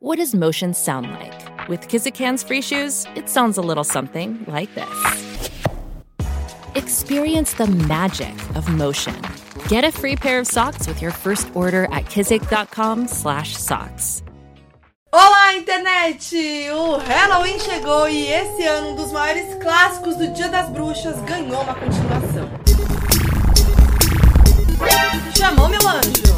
What does motion sound like? With Kizikans free shoes, it sounds a little something like this. Experience the magic of motion. Get a free pair of socks with your first order at kizik.com/socks. Olá, internet! O Halloween chegou e esse ano um dos maiores clássicos do Dia das Bruxas ganhou uma continuação. Chamou meu anjo!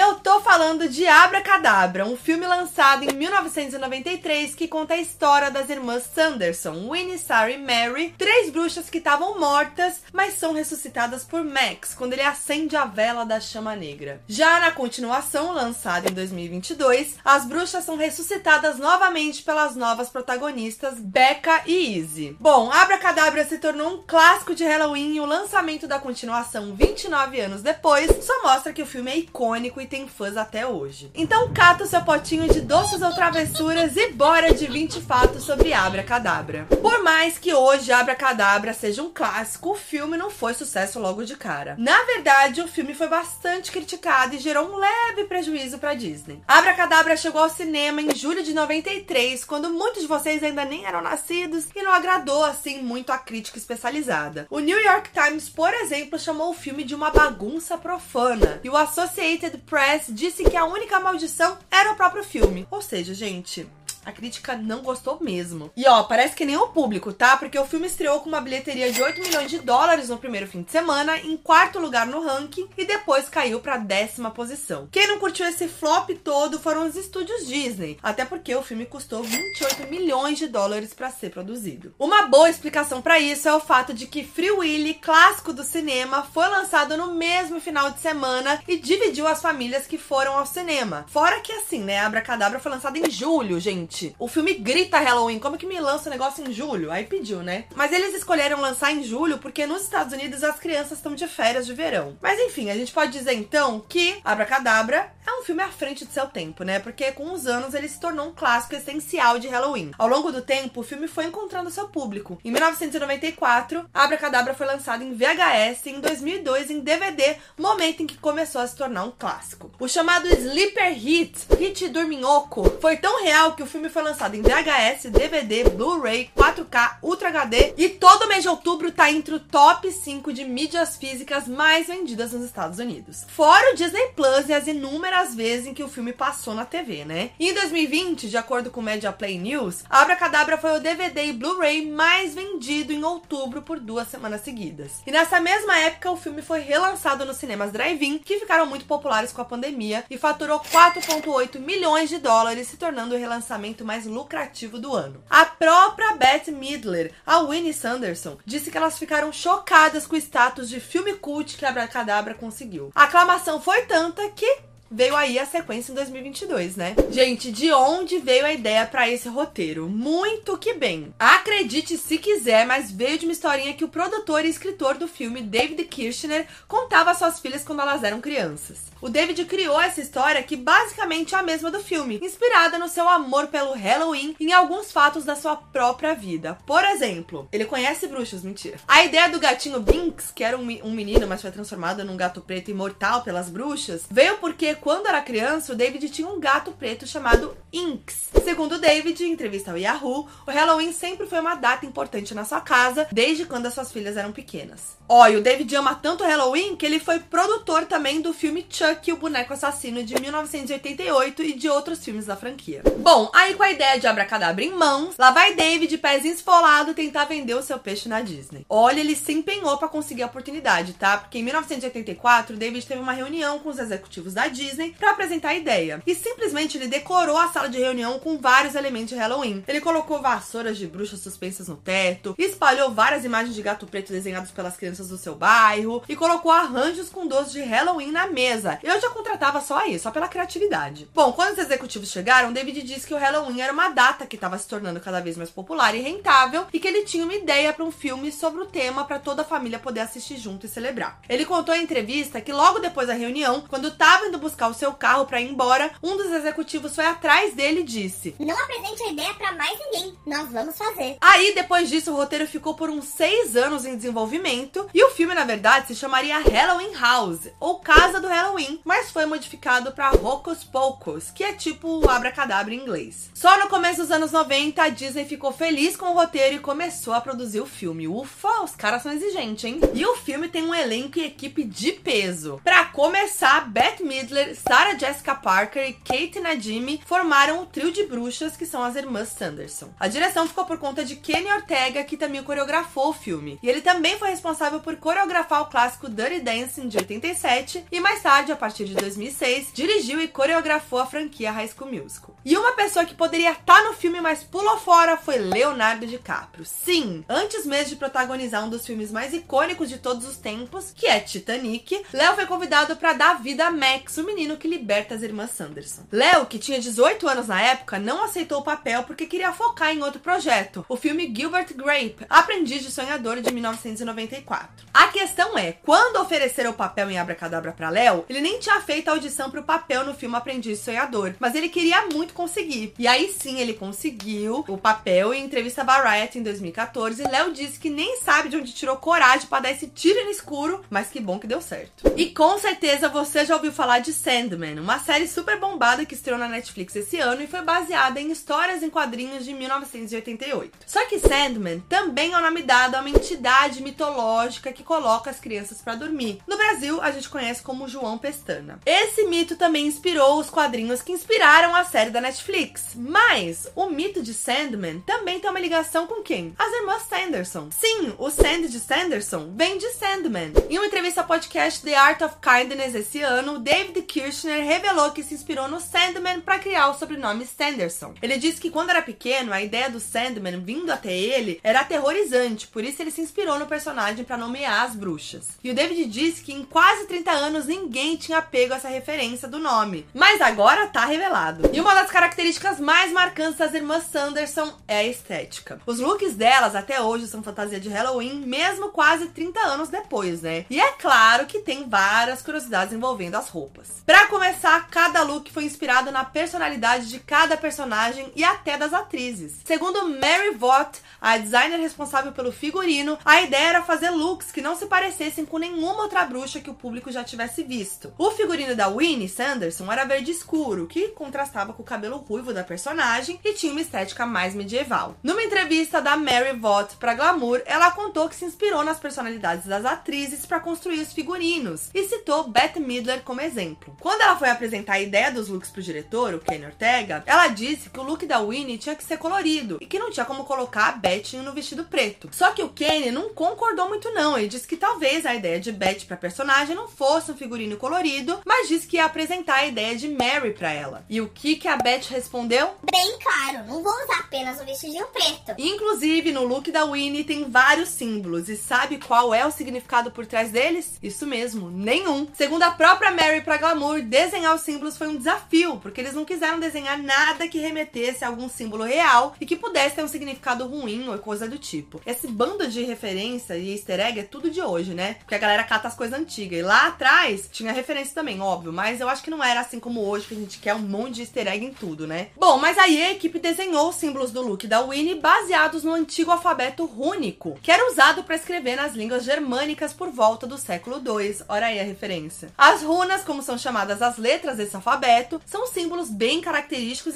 Eu tô falando de Abra Cadabra, um filme lançado em 1993 que conta a história das irmãs Sanderson, Winnie, Sarah e Mary, três bruxas que estavam mortas, mas são ressuscitadas por Max quando ele acende a vela da chama negra. Já na continuação, lançada em 2022, as bruxas são ressuscitadas novamente pelas novas protagonistas Becca e Izzy. Bom, Abra Cadabra se tornou um clássico de Halloween e o lançamento da continuação 29 anos depois só mostra que o filme é icônico e tem fãs até hoje. Então cata seu potinho de doces ou travessuras e bora de 20 fatos sobre Abra Cadabra. Por mais que hoje Abra Cadabra seja um clássico, o filme não foi sucesso logo de cara. Na verdade, o filme foi bastante criticado e gerou um leve prejuízo para Disney. Abra Cadabra chegou ao cinema em julho de 93, quando muitos de vocês ainda nem eram nascidos e não agradou assim muito a crítica especializada. O New York Times, por exemplo, chamou o filme de uma bagunça profana e o Associated Press Press disse que a única maldição era o próprio filme. Ou seja, gente, a crítica não gostou mesmo. E ó, parece que nem o público, tá? Porque o filme estreou com uma bilheteria de 8 milhões de dólares no primeiro fim de semana, em quarto lugar no ranking e depois caiu pra décima posição. Quem não curtiu esse flop todo foram os estúdios Disney, até porque o filme custou 28 milhões de dólares para ser produzido. Uma boa explicação para isso é o fato de que Free Willy, clássico do cinema, foi lançado no mesmo final de semana e dividiu as famílias que foram ao cinema. Fora que assim, né, Abra Cadabra foi lançado em julho, gente gente, o filme grita Halloween, como que me lança o negócio em julho? Aí pediu, né? Mas eles escolheram lançar em julho porque nos Estados Unidos as crianças estão de férias de verão. Mas enfim, a gente pode dizer então que Abracadabra é filme à frente de seu tempo, né? Porque com os anos ele se tornou um clássico essencial de Halloween. Ao longo do tempo, o filme foi encontrando seu público. Em 1994, Abracadabra foi lançado em VHS e em 2002 em DVD, momento em que começou a se tornar um clássico. O chamado Sleeper Hit, hit dorminhoco, foi tão real que o filme foi lançado em VHS, DVD, Blu-ray, 4K, Ultra HD e todo mês de outubro tá entre o top 5 de mídias físicas mais vendidas nos Estados Unidos. Fora o Disney Plus e as inúmeras vezes em que o filme passou na TV, né? E em 2020, de acordo com o Media Play News, Abra Cadabra foi o DVD e Blu-ray mais vendido em outubro por duas semanas seguidas. E nessa mesma época, o filme foi relançado nos cinemas drive-in, que ficaram muito populares com a pandemia e faturou 4,8 milhões de dólares, se tornando o relançamento mais lucrativo do ano. A própria Beth Midler, a Winnie Sanderson, disse que elas ficaram chocadas com o status de filme cult que Abracadabra conseguiu. A aclamação foi tanta que veio aí a sequência em 2022, né? Gente, de onde veio a ideia para esse roteiro? Muito que bem. Acredite se quiser, mas veio de uma historinha que o produtor e escritor do filme, David Kirchner, contava às suas filhas quando elas eram crianças. O David criou essa história que basicamente é a mesma do filme, inspirada no seu amor pelo Halloween e em alguns fatos da sua própria vida. Por exemplo, ele conhece bruxos, mentira. A ideia do gatinho Binks, que era um menino, mas foi transformado num gato preto imortal pelas bruxas, veio porque quando era criança, o David tinha um gato preto chamado Inks. Segundo David, em entrevista ao Yahoo, o Halloween sempre foi uma data importante na sua casa, desde quando as suas filhas eram pequenas. Ó, oh, e o David ama tanto o Halloween que ele foi produtor também do filme Chuck, o boneco assassino de 1988 e de outros filmes da franquia. Bom, aí com a ideia de abracadabra em mãos, lá vai David, pezinho esfolado, tentar vender o seu peixe na Disney. Olha, ele se empenhou para conseguir a oportunidade, tá? Porque em 1984, David teve uma reunião com os executivos da Disney para apresentar a ideia. E simplesmente ele decorou a sala de reunião com vários elementos de Halloween. Ele colocou vassouras de bruxas suspensas no teto, espalhou várias imagens de gato preto desenhados pelas crianças do seu bairro e colocou arranjos com doces de Halloween na mesa. Eu já contratava só aí, só pela criatividade. Bom, quando os executivos chegaram, David disse que o Halloween era uma data que estava se tornando cada vez mais popular e rentável e que ele tinha uma ideia para um filme sobre o tema para toda a família poder assistir junto e celebrar. Ele contou em entrevista que logo depois da reunião, quando estava indo buscar o seu carro para ir embora, um dos executivos foi atrás atrás dele e disse: Não apresente a ideia para mais ninguém, nós vamos fazer. Aí, depois disso, o roteiro ficou por uns seis anos em desenvolvimento e o filme, na verdade, se chamaria Halloween House ou Casa do Halloween, mas foi modificado para Hocus Pocus, que é tipo abracadabra em inglês. Só no começo dos anos 90, a Disney ficou feliz com o roteiro e começou a produzir o filme. Ufa, os caras são exigentes, hein? E o filme tem um elenco e equipe de peso. Para começar, Beth Midler, Sarah Jessica Parker e Kate Najimy formaram o trio de bruxas que são as irmãs Sanderson. A direção ficou por conta de Kenny Ortega, que também coreografou o filme. E ele também foi responsável por coreografar o clássico Dirty Dancing de 87 e mais tarde, a partir de 2006, dirigiu e coreografou a franquia High School Musical. E uma pessoa que poderia estar no filme, mas pulou fora, foi Leonardo DiCaprio. Sim, antes mesmo de protagonizar um dos filmes mais icônicos de todos os tempos, que é Titanic, Léo foi convidado para dar vida a Max, o menino que liberta as irmãs Sanderson. Léo, que tinha 18 anos na época, não aceitou o papel porque queria focar em outro projeto, o filme Gilbert Grape, Aprendiz de Sonhador de 1994. A questão é, quando ofereceram o papel em Abracadabra para Léo, ele nem tinha feito a audição para o papel no filme Aprendiz de Sonhador, mas ele queria muito conseguir. E aí sim ele conseguiu o papel em entrevista Variety em 2014. Léo disse que nem sabe de onde tirou coragem para dar esse tiro no escuro, mas que bom que deu certo. E com certeza você já ouviu falar de Sandman, uma série super bombada que estreou na Netflix esse ano e foi baseada em histórias em quadrinhos de 1988. Só que Sandman também é o nome dado a uma entidade mitológica que coloca as crianças para dormir. No Brasil, a gente conhece como João Pestana. Esse mito também inspirou os quadrinhos que inspiraram a série da Netflix. Mas o mito de Sandman também tem uma ligação com quem? As irmãs Sanderson. Sim, o Sand de Sanderson vem de Sandman. Em uma entrevista ao podcast The Art of Kindness esse ano, David Kirchner revelou que se inspirou no Sandman para criar o sobrenome Sanderson. Ele disse que quando era pequeno, a ideia do Sandman vindo até ele era aterrorizante, por isso ele se inspirou no personagem para nomear as bruxas. E o David disse que em quase 30 anos ninguém tinha pego essa referência do nome, mas agora tá revelado. E uma das características mais marcantes das irmãs Sanderson é a estética. Os looks delas até hoje são fantasia de Halloween, mesmo quase 30 anos depois, né? E é claro que tem várias curiosidades envolvendo as roupas. Para começar, cada look foi inspirado na personalidade de cada personagem e até das atrizes. Segundo Mary Vaught, a designer responsável pelo figurino, a ideia era fazer looks que não se parecessem com nenhuma outra bruxa que o público já tivesse visto. O figurino da Winnie Sanderson era verde escuro, que contrastava com o cabelo ruivo da personagem e tinha uma estética mais medieval. Numa entrevista da Mary Vaught para Glamour, ela contou que se inspirou nas personalidades das atrizes para construir os figurinos e citou Beth Midler como exemplo. Quando ela foi apresentar a ideia dos looks pro diretor, o Kenny Ortega, ela disse que o look da Winnie tinha que ser colorido e que não tinha como colocar a Beth no vestido preto. Só que o Kenny não concordou muito não, ele disse que talvez a ideia de Beth para personagem não fosse um figurino colorido, mas disse que ia apresentar a ideia de Mary para ela. E o que que a Beth respondeu? Bem claro, não vou usar apenas o vestidinho preto. Inclusive, no look da Winnie tem vários símbolos. E sabe qual é o significado por trás deles? Isso mesmo, nenhum. Segundo a própria Mary pra Glamour, desenhar os símbolos foi um desafio, porque eles não quiseram desenhar nada que remetesse a algum símbolo real e que pudesse ter um significado ruim ou coisa do tipo. Esse bando de referência e easter egg é tudo de hoje, né? Porque a galera cata as coisas antigas. E lá atrás tinha referência também, óbvio, mas eu acho que não era assim como hoje, que a gente quer um monte de easter egg em tudo, né? Bom, mas aí a equipe desenhou os símbolos do look da Winnie baseados no antigo alfabeto rúnico, que era usado para escrever nas línguas germânicas por volta do século II. Ora aí a referência. As runas, como são chamadas as letras desse alfabeto, são símbolos bem característicos,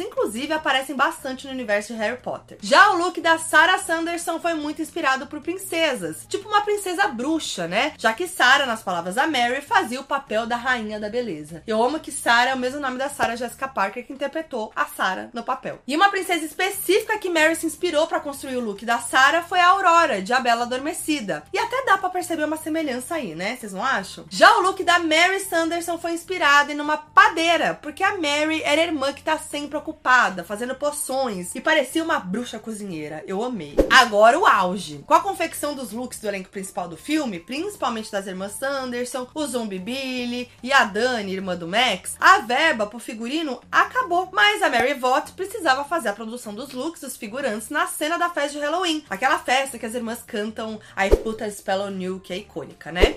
inclusive aparecem bastante no universo de Harry Potter. Já o look da Sarah Sanderson foi muito inspirado por princesas, tipo uma princesa bruxa, né? Já que Sarah, nas palavras da Mary, fazia o papel da rainha da beleza. Eu amo que Sarah é o mesmo nome da Sarah Jessica Parker que interpretou a Sarah no papel. E uma princesa específica que Mary se inspirou para construir o look da Sarah foi a Aurora, de A Bela Adormecida. E até dá para perceber uma semelhança aí, né? Vocês não acham? Já o look da Mary Sanderson foi inspirado em uma padeira, porque a Mary era irmã que tá sempre ocupada, fazendo poções, e parecia uma bruxa cozinheira. Eu amei. Agora o auge. Com a confecção dos looks do elenco principal do filme, principalmente das irmãs Sanderson, o Zombie Billy e a Dani, irmã do Max, a verba pro figurino acabou. Mas a Mary Vaught precisava fazer a produção dos looks dos figurantes na cena da festa de Halloween. Aquela festa que as irmãs cantam I Put a Spell on You, que é icônica, né?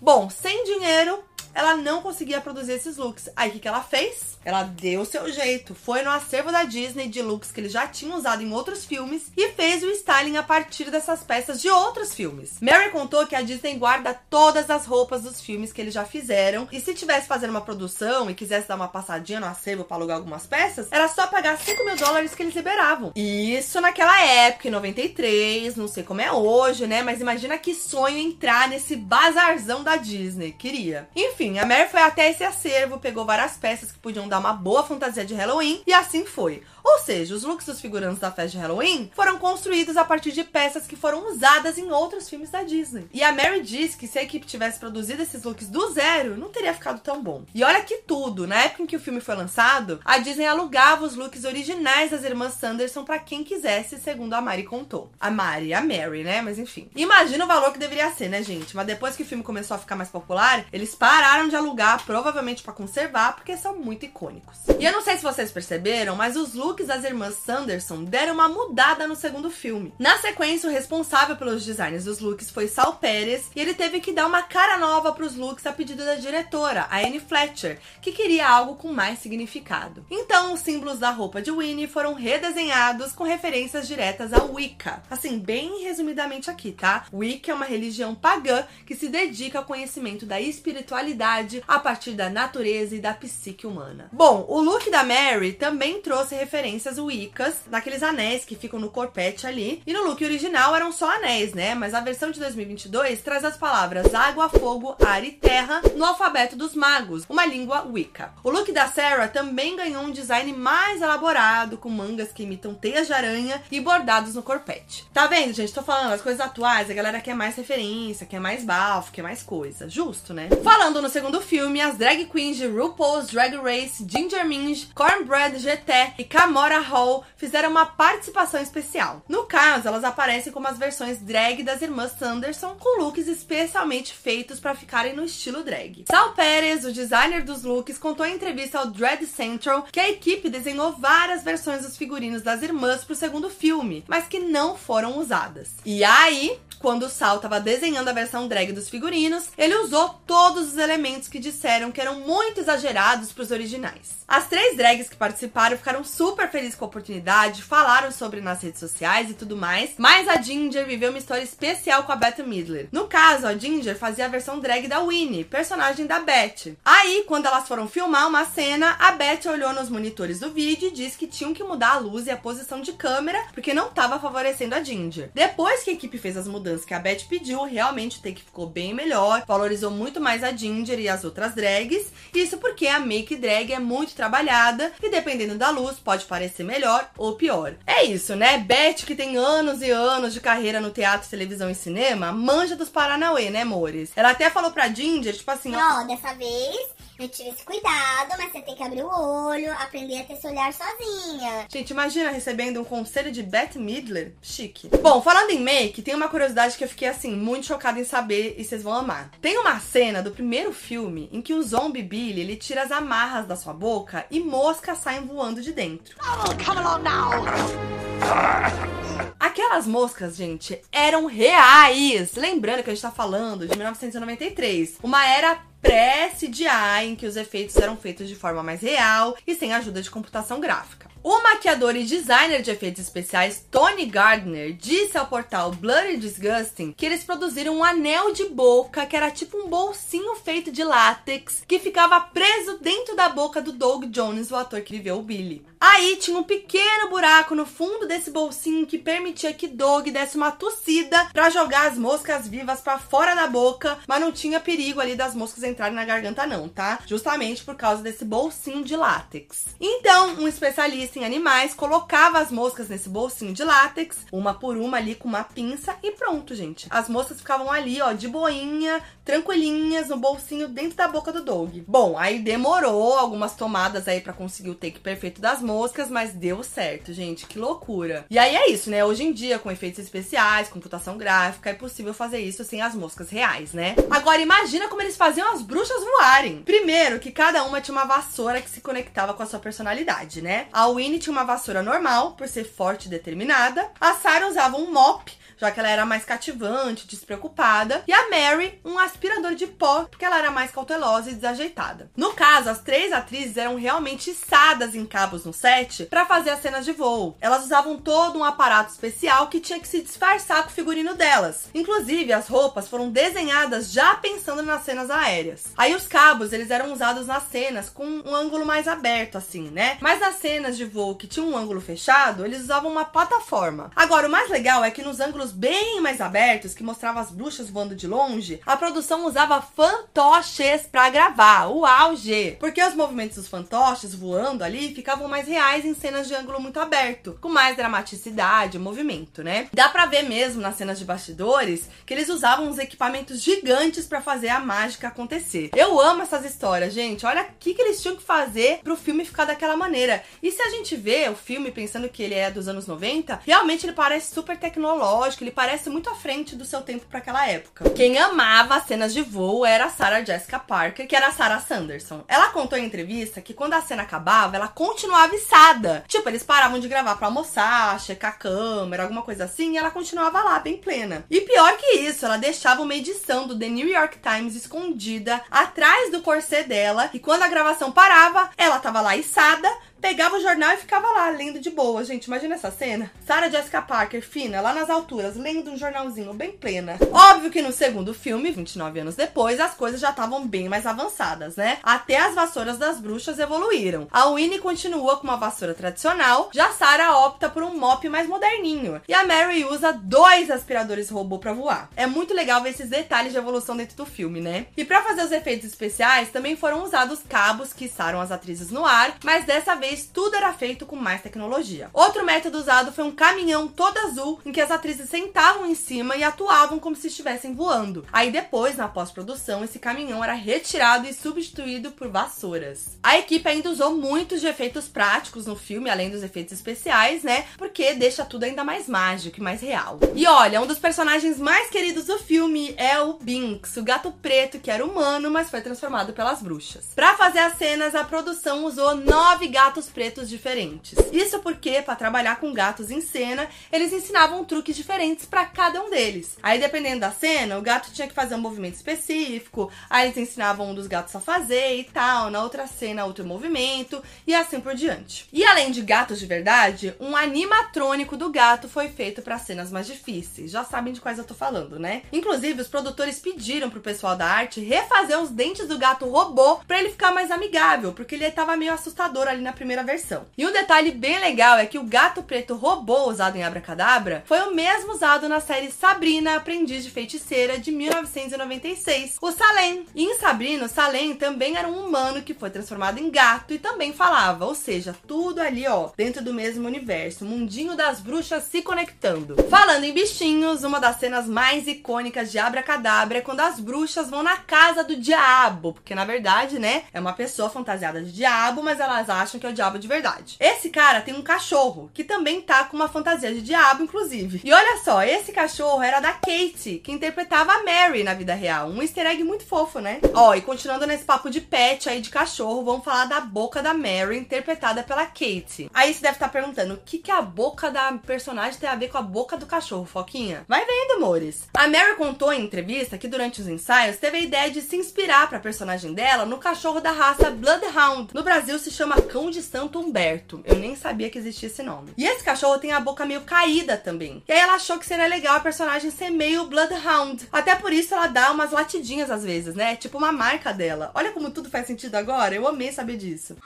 Bom, sem dinheiro, ela não conseguia produzir esses looks. Aí o que, que ela fez? Ela deu o seu jeito, foi no acervo da Disney de looks que eles já tinham usado em outros filmes e fez o styling a partir dessas peças de outros filmes. Mary contou que a Disney guarda todas as roupas dos filmes que eles já fizeram e se tivesse fazendo uma produção e quisesse dar uma passadinha no acervo para alugar algumas peças, era só pagar 5 mil dólares que eles liberavam. Isso naquela época, em 93, não sei como é hoje, né? Mas imagina que sonho entrar nesse bazarzão da Disney. Queria. Enfim, a Mary foi até esse acervo, pegou várias peças que podiam dar uma boa fantasia de Halloween e assim foi. Ou seja, os looks dos figurantes da festa de Halloween foram construídos a partir de peças que foram usadas em outros filmes da Disney. E a Mary disse que se a equipe tivesse produzido esses looks do zero, não teria ficado tão bom. E olha que tudo, na época em que o filme foi lançado, a Disney alugava os looks originais das irmãs Sanderson para quem quisesse, segundo a Mari contou. A Mari, a Mary, né? Mas enfim. Imagina o valor que deveria ser, né, gente? Mas depois que o filme começou a ficar mais popular, eles pararam de alugar, provavelmente para conservar, porque são muito icônicos. E eu não sei se vocês perceberam, mas os looks looks das irmãs Sanderson deram uma mudada no segundo filme. Na sequência, o responsável pelos designs dos looks foi Sal Pérez e ele teve que dar uma cara nova para os looks a pedido da diretora, a Anne Fletcher, que queria algo com mais significado. Então, os símbolos da roupa de Winnie foram redesenhados com referências diretas à Wicca. Assim, bem resumidamente aqui, tá? Wicca é uma religião pagã que se dedica ao conhecimento da espiritualidade a partir da natureza e da psique humana. Bom, o look da Mary também trouxe referências referências Wiccas, naqueles anéis que ficam no corpete ali. E no look original eram só anéis, né? Mas a versão de 2022 traz as palavras água, fogo, ar e terra no alfabeto dos magos, uma língua Wicca. O look da Sarah também ganhou um design mais elaborado, com mangas que imitam teias de aranha e bordados no corpete. Tá vendo, gente? Tô falando as coisas atuais, a galera quer mais referência, quer mais bafo, quer mais coisa. Justo, né? Falando no segundo filme, as drag queens de RuPaul's Drag Race, Ginger Minge, Cornbread GT e Cam Mora Hall fizeram uma participação especial. No caso, elas aparecem como as versões drag das irmãs Sanderson, com looks especialmente feitos para ficarem no estilo drag. Sal Pérez, o designer dos looks, contou em entrevista ao Dread Central que a equipe desenhou várias versões dos figurinos das irmãs para o segundo filme, mas que não foram usadas. E aí, quando o Sal estava desenhando a versão drag dos figurinos, ele usou todos os elementos que disseram que eram muito exagerados para os originais. As três drags que participaram ficaram super felizes com a oportunidade, falaram sobre nas redes sociais e tudo mais, mas a Ginger viveu uma história especial com a Beth Midler. No caso, a Ginger fazia a versão drag da Winnie, personagem da Beth. Aí, quando elas foram filmar uma cena, a Beth olhou nos monitores do vídeo e disse que tinham que mudar a luz e a posição de câmera porque não estava favorecendo a Ginger. Depois que a equipe fez as mudanças que a Beth pediu, realmente o take ficou bem melhor, valorizou muito mais a Ginger e as outras drags. Isso porque a make drag é muito trabalhada e dependendo da luz pode parecer melhor ou pior. É isso, né? Beth, que tem anos e anos de carreira no teatro, televisão e cinema, manja dos Paranauê, né, amores? Ela até falou pra Ginger, tipo assim. Ó, dessa vez eu tive esse cuidado, mas você tem que abrir o olho, aprender a ter esse olhar sozinha. Gente, imagina recebendo um conselho de Beth Midler. Chique. Bom, falando em make, tem uma curiosidade que eu fiquei assim, muito chocada em saber e vocês vão amar. Tem uma cena do primeiro filme em que o zombie Billy ele tira as amarras da sua boca e moscas saem voando de dentro. Oh, come along now! Aquelas moscas, gente, eram reais. Lembrando que a gente tá falando de 1993, uma era pré-CGI, em que os efeitos eram feitos de forma mais real e sem ajuda de computação gráfica. O maquiador e designer de efeitos especiais Tony Gardner disse ao portal Bloody Disgusting que eles produziram um anel de boca que era tipo um bolsinho feito de látex que ficava preso dentro da boca do Doug Jones, o ator que viveu o Billy. Aí tinha um pequeno buraco no fundo desse bolsinho que permitia que Doug desse uma tossida para jogar as moscas vivas para fora da boca, mas não tinha perigo ali das moscas entrarem na garganta não, tá? Justamente por causa desse bolsinho de látex. Então, um especialista em animais colocava as moscas nesse bolsinho de látex, uma por uma ali com uma pinça e pronto, gente. As moscas ficavam ali, ó, de boinha, tranquilinhas no bolsinho dentro da boca do Doug. Bom, aí demorou algumas tomadas aí para conseguir o take perfeito das moscas moscas, mas deu certo, gente. Que loucura. E aí é isso, né? Hoje em dia, com efeitos especiais, computação gráfica, é possível fazer isso sem as moscas reais, né? Agora, imagina como eles faziam as bruxas voarem. Primeiro, que cada uma tinha uma vassoura que se conectava com a sua personalidade, né? A Winnie tinha uma vassoura normal, por ser forte e determinada. A Sarah usava um mop já que ela era mais cativante, despreocupada, e a Mary, um aspirador de pó, porque ela era mais cautelosa e desajeitada. No caso, as três atrizes eram realmente içadas em cabos no set para fazer as cenas de voo. Elas usavam todo um aparato especial que tinha que se disfarçar com o figurino delas. Inclusive, as roupas foram desenhadas já pensando nas cenas aéreas. Aí os cabos, eles eram usados nas cenas com um ângulo mais aberto assim, né? Mas nas cenas de voo que tinham um ângulo fechado, eles usavam uma plataforma. Agora, o mais legal é que nos ângulos bem mais abertos, que mostrava as bruxas voando de longe, a produção usava fantoches para gravar, o auge, porque os movimentos dos fantoches voando ali ficavam mais reais em cenas de ângulo muito aberto, com mais dramaticidade, movimento, né? Dá para ver mesmo nas cenas de bastidores que eles usavam uns equipamentos gigantes para fazer a mágica acontecer. Eu amo essas histórias, gente. Olha o que, que eles tinham que fazer pro filme ficar daquela maneira. E se a gente vê o filme pensando que ele é dos anos 90, realmente ele parece super tecnológico, ele parece muito à frente do seu tempo para aquela época. Quem amava as cenas de voo era a Sarah Jessica Parker, que era a Sarah Sanderson. Ela contou em entrevista que quando a cena acabava, ela continuava içada. Tipo, eles paravam de gravar para almoçar, checar a câmera, alguma coisa assim, e ela continuava lá, bem plena. E pior que isso, ela deixava uma edição do The New York Times escondida atrás do corset dela, e quando a gravação parava, ela tava lá içada, pegava o jornal e ficava lá, lendo de boa. Gente, imagina essa cena. Sarah Jessica Parker, fina, lá nas alturas, lendo um jornalzinho bem plena. Óbvio que no segundo filme, 29 anos depois, as coisas já estavam bem mais avançadas, né? Até as vassouras das bruxas evoluíram. A Winnie continua com uma vassoura tradicional, já Sarah opta por um mop mais moderninho. E a Mary usa dois aspiradores robô para voar. É muito legal ver esses detalhes de evolução dentro do filme, né? E para fazer os efeitos especiais, também foram usados cabos que içaram as atrizes no ar, mas dessa vez tudo era feito com mais tecnologia. Outro método usado foi um caminhão todo azul em que as atrizes sentavam em cima e atuavam como se estivessem voando. Aí depois, na pós-produção, esse caminhão era retirado e substituído por vassouras. A equipe ainda usou muitos de efeitos práticos no filme, além dos efeitos especiais, né? Porque deixa tudo ainda mais mágico e mais real. E olha, um dos personagens mais queridos do filme é o Binks, o gato preto que era humano, mas foi transformado pelas bruxas. Para fazer as cenas, a produção usou nove gatos gatos pretos diferentes. Isso porque, para trabalhar com gatos em cena, eles ensinavam truques diferentes para cada um deles. Aí, dependendo da cena, o gato tinha que fazer um movimento específico, aí eles ensinavam um dos gatos a fazer e tal, na outra cena, outro movimento, e assim por diante. E além de gatos de verdade, um animatrônico do gato foi feito para cenas mais difíceis. Já sabem de quais eu tô falando, né? Inclusive, os produtores pediram pro pessoal da arte refazer os dentes do gato robô para ele ficar mais amigável, porque ele tava meio assustador ali na primeira primeira versão. E um detalhe bem legal é que o gato preto robô usado em Abracadabra foi o mesmo usado na série Sabrina, Aprendiz de Feiticeira de 1996, o Salem. E em Sabrina, o Salem também era um humano que foi transformado em gato e também falava, ou seja, tudo ali, ó, dentro do mesmo universo, mundinho das bruxas se conectando. Falando em bichinhos, uma das cenas mais icônicas de Abracadabra é quando as bruxas vão na casa do diabo, porque na verdade, né, é uma pessoa fantasiada de diabo, mas elas acham que é o diabo de verdade. Esse cara tem um cachorro que também tá com uma fantasia de diabo, inclusive. E olha só, esse cachorro era da Kate, que interpretava a Mary na vida real. Um easter egg muito fofo, né? Ó, e continuando nesse papo de pet aí de cachorro, vamos falar da boca da Mary, interpretada pela Kate. Aí você deve estar perguntando, o que, que a boca da personagem tem a ver com a boca do cachorro, Foquinha? Vai vendo, amores. A Mary contou em entrevista que durante os ensaios teve a ideia de se inspirar pra personagem dela no cachorro da raça Bloodhound. No Brasil se chama cão de Santo Humberto. Eu nem sabia que existia esse nome. E esse cachorro tem a boca meio caída também. E aí ela achou que seria legal a personagem ser meio Bloodhound. Até por isso ela dá umas latidinhas às vezes, né? Tipo uma marca dela. Olha como tudo faz sentido agora. Eu amei saber disso.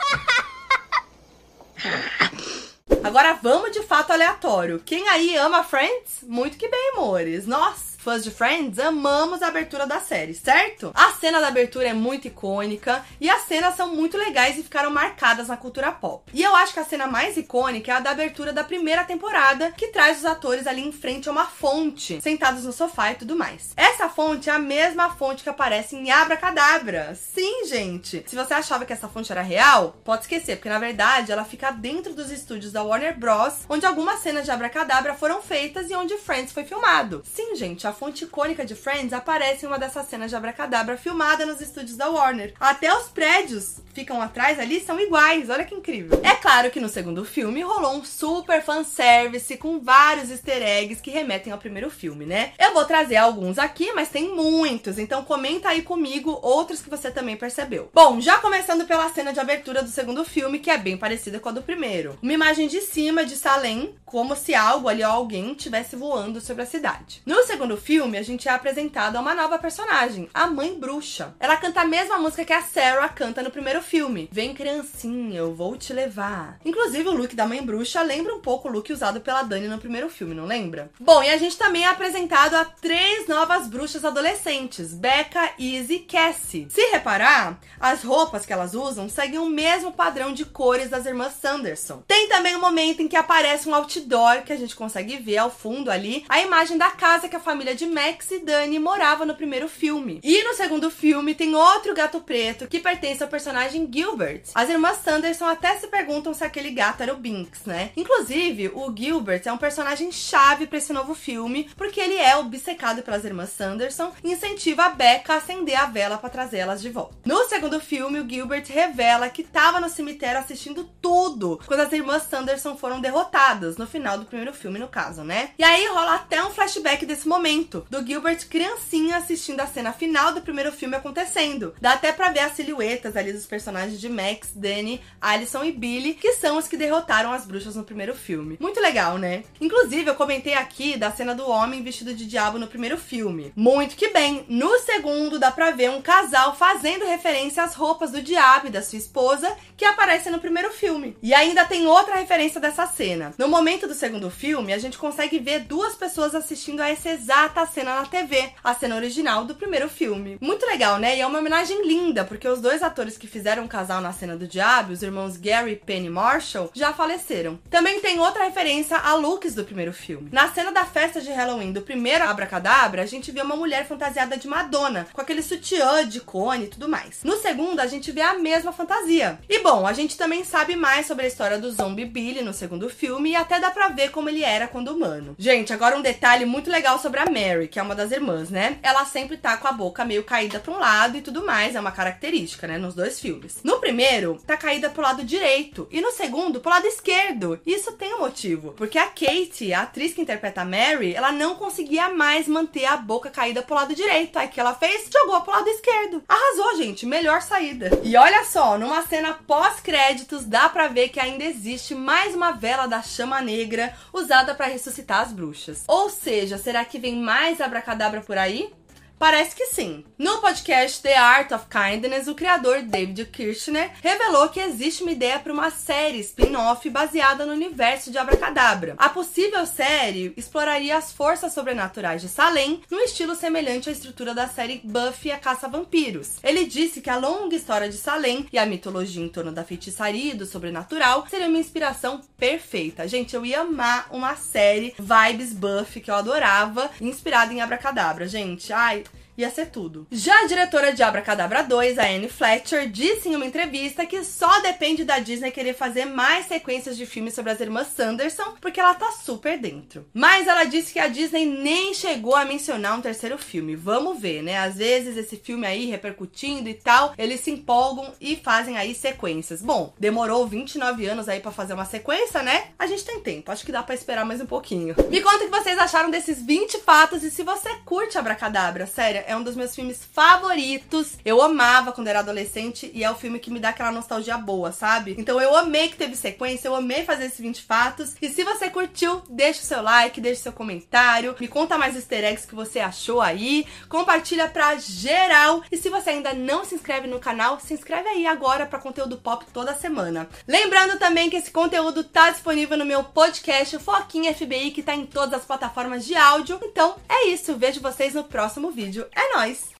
Agora vamos de fato aleatório. Quem aí ama Friends? Muito que bem, amores. Nossa! Fãs de Friends, amamos a abertura da série, certo? A cena da abertura é muito icônica e as cenas são muito legais e ficaram marcadas na cultura pop. E eu acho que a cena mais icônica é a da abertura da primeira temporada, que traz os atores ali em frente a uma fonte, sentados no sofá e tudo mais. Essa fonte é a mesma fonte que aparece em Abracadabra. Sim, gente. Se você achava que essa fonte era real, pode esquecer, porque na verdade ela fica dentro dos estúdios da Warner Bros, onde algumas cenas de Abracadabra foram feitas e onde Friends foi filmado. Sim, gente, a fonte icônica de Friends aparece em uma dessas cenas de abracadabra filmada nos estúdios da Warner. Até os prédios ficam atrás ali são iguais. Olha que incrível. É claro que no segundo filme rolou um super fanservice com vários easter eggs que remetem ao primeiro filme, né? Eu vou trazer alguns aqui, mas tem muitos, então comenta aí comigo outros que você também percebeu. Bom, já começando pela cena de abertura do segundo filme, que é bem parecida com a do primeiro. Uma imagem de cima de Salem, como se algo ali ou alguém estivesse voando sobre a cidade. No segundo filme, a gente é apresentado a uma nova personagem, a Mãe Bruxa. Ela canta a mesma música que a Sarah canta no primeiro filme. Vem criancinha, eu vou te levar. Inclusive, o look da Mãe Bruxa lembra um pouco o look usado pela Dani no primeiro filme, não lembra? Bom, e a gente também é apresentado a três novas bruxas adolescentes, Becca, Izzy e Cassie. Se reparar, as roupas que elas usam seguem o mesmo padrão de cores das irmãs Sanderson. Tem também um momento em que aparece um outdoor que a gente consegue ver ao fundo ali a imagem da casa que a família de Max e Dani morava no primeiro filme. E no segundo filme tem outro gato preto que pertence ao personagem Gilbert. As irmãs Sanderson até se perguntam se aquele gato era o Binks, né? Inclusive, o Gilbert é um personagem chave para esse novo filme, porque ele é obcecado pelas irmãs Sanderson e incentiva a Becca a acender a vela para trazê-las de volta. No segundo filme, o Gilbert revela que estava no cemitério assistindo tudo quando as irmãs Sanderson foram derrotadas, no final do primeiro filme, no caso, né? E aí rola até um flashback desse momento, do Gilbert criancinha assistindo a cena final do primeiro filme acontecendo. Dá até pra ver as silhuetas ali dos personagens de Max, Danny, Alison e Billy, que são os que derrotaram as bruxas no primeiro filme. Muito legal, né? Inclusive, eu comentei aqui da cena do homem vestido de diabo no primeiro filme. Muito que bem. No segundo, dá pra ver um casal fazendo referência às roupas do diabo e da sua esposa, que aparecem no primeiro filme. E ainda tem outra referência dessa cena. No momento do segundo filme, a gente consegue ver duas pessoas assistindo a essa exata cena na TV, a cena original do primeiro filme. Muito legal, né? E é uma homenagem linda, porque os dois atores que fizeram o casal na cena do diabo, os irmãos Gary e Penny Marshall, já faleceram. Também tem outra referência a looks do primeiro filme. Na cena da festa de Halloween do primeiro Abracadabra, a gente vê uma mulher fantasiada de Madonna, com aquele sutiã de cone e tudo mais. No segundo, a gente vê a mesma fantasia. E bom, a gente também sabe mais sobre a história do zombie Billy no segundo filme e até dá pra ver como ele era quando humano. Gente, agora um detalhe muito legal sobre a Mary, que é uma das irmãs, né? Ela sempre tá com a boca meio caída pra um lado e tudo mais, é uma característica, né, nos dois filmes. No primeiro, tá caída pro lado direito e no segundo, pro lado esquerdo. Isso tem um motivo, porque a Kate, a atriz que interpreta a Mary, ela não conseguia mais manter a boca caída pro lado direito. Aí que ela fez? Jogou pro lado esquerdo. Arrasou, gente, melhor saída. E olha só, numa cena pós-créditos dá pra ver que ainda existe mais uma vela da chama negra usada para ressuscitar as bruxas. Ou seja, será que vem mais abracadabra por aí? Parece que sim. No podcast The Art of Kindness, o criador David Kirchner revelou que existe uma ideia para uma série spin-off baseada no universo de Abracadabra. A possível série exploraria as forças sobrenaturais de Salem num estilo semelhante à estrutura da série Buffy a Caça Vampiros. Ele disse que a longa história de Salem e a mitologia em torno da feitiçaria e do sobrenatural seria uma inspiração perfeita. Gente, eu ia amar uma série vibes Buffy que eu adorava, inspirada em Abracadabra, gente. Ai, ia ser tudo. Já a diretora de Abracadabra 2, a Anne Fletcher, disse em uma entrevista que só depende da Disney querer fazer mais sequências de filmes sobre as irmãs Sanderson, porque ela tá super dentro. Mas ela disse que a Disney nem chegou a mencionar um terceiro filme. Vamos ver, né? Às vezes esse filme aí repercutindo e tal, eles se empolgam e fazem aí sequências. Bom, demorou 29 anos aí para fazer uma sequência, né? A gente tem tempo, acho que dá para esperar mais um pouquinho. Me conta o que vocês acharam desses 20 fatos e se você curte Abracadabra, sério, é um dos meus filmes favoritos. Eu amava quando era adolescente e é o filme que me dá aquela nostalgia boa, sabe? Então eu amei que teve sequência, eu amei fazer esses 20 fatos. E se você curtiu, deixa o seu like, deixa o seu comentário, me conta mais easter eggs que você achou aí, compartilha pra geral. E se você ainda não se inscreve no canal, se inscreve aí agora para conteúdo pop toda semana. Lembrando também que esse conteúdo tá disponível no meu podcast Foquinha FBI, que tá em todas as plataformas de áudio. Então é isso, vejo vocês no próximo vídeo. É nóis!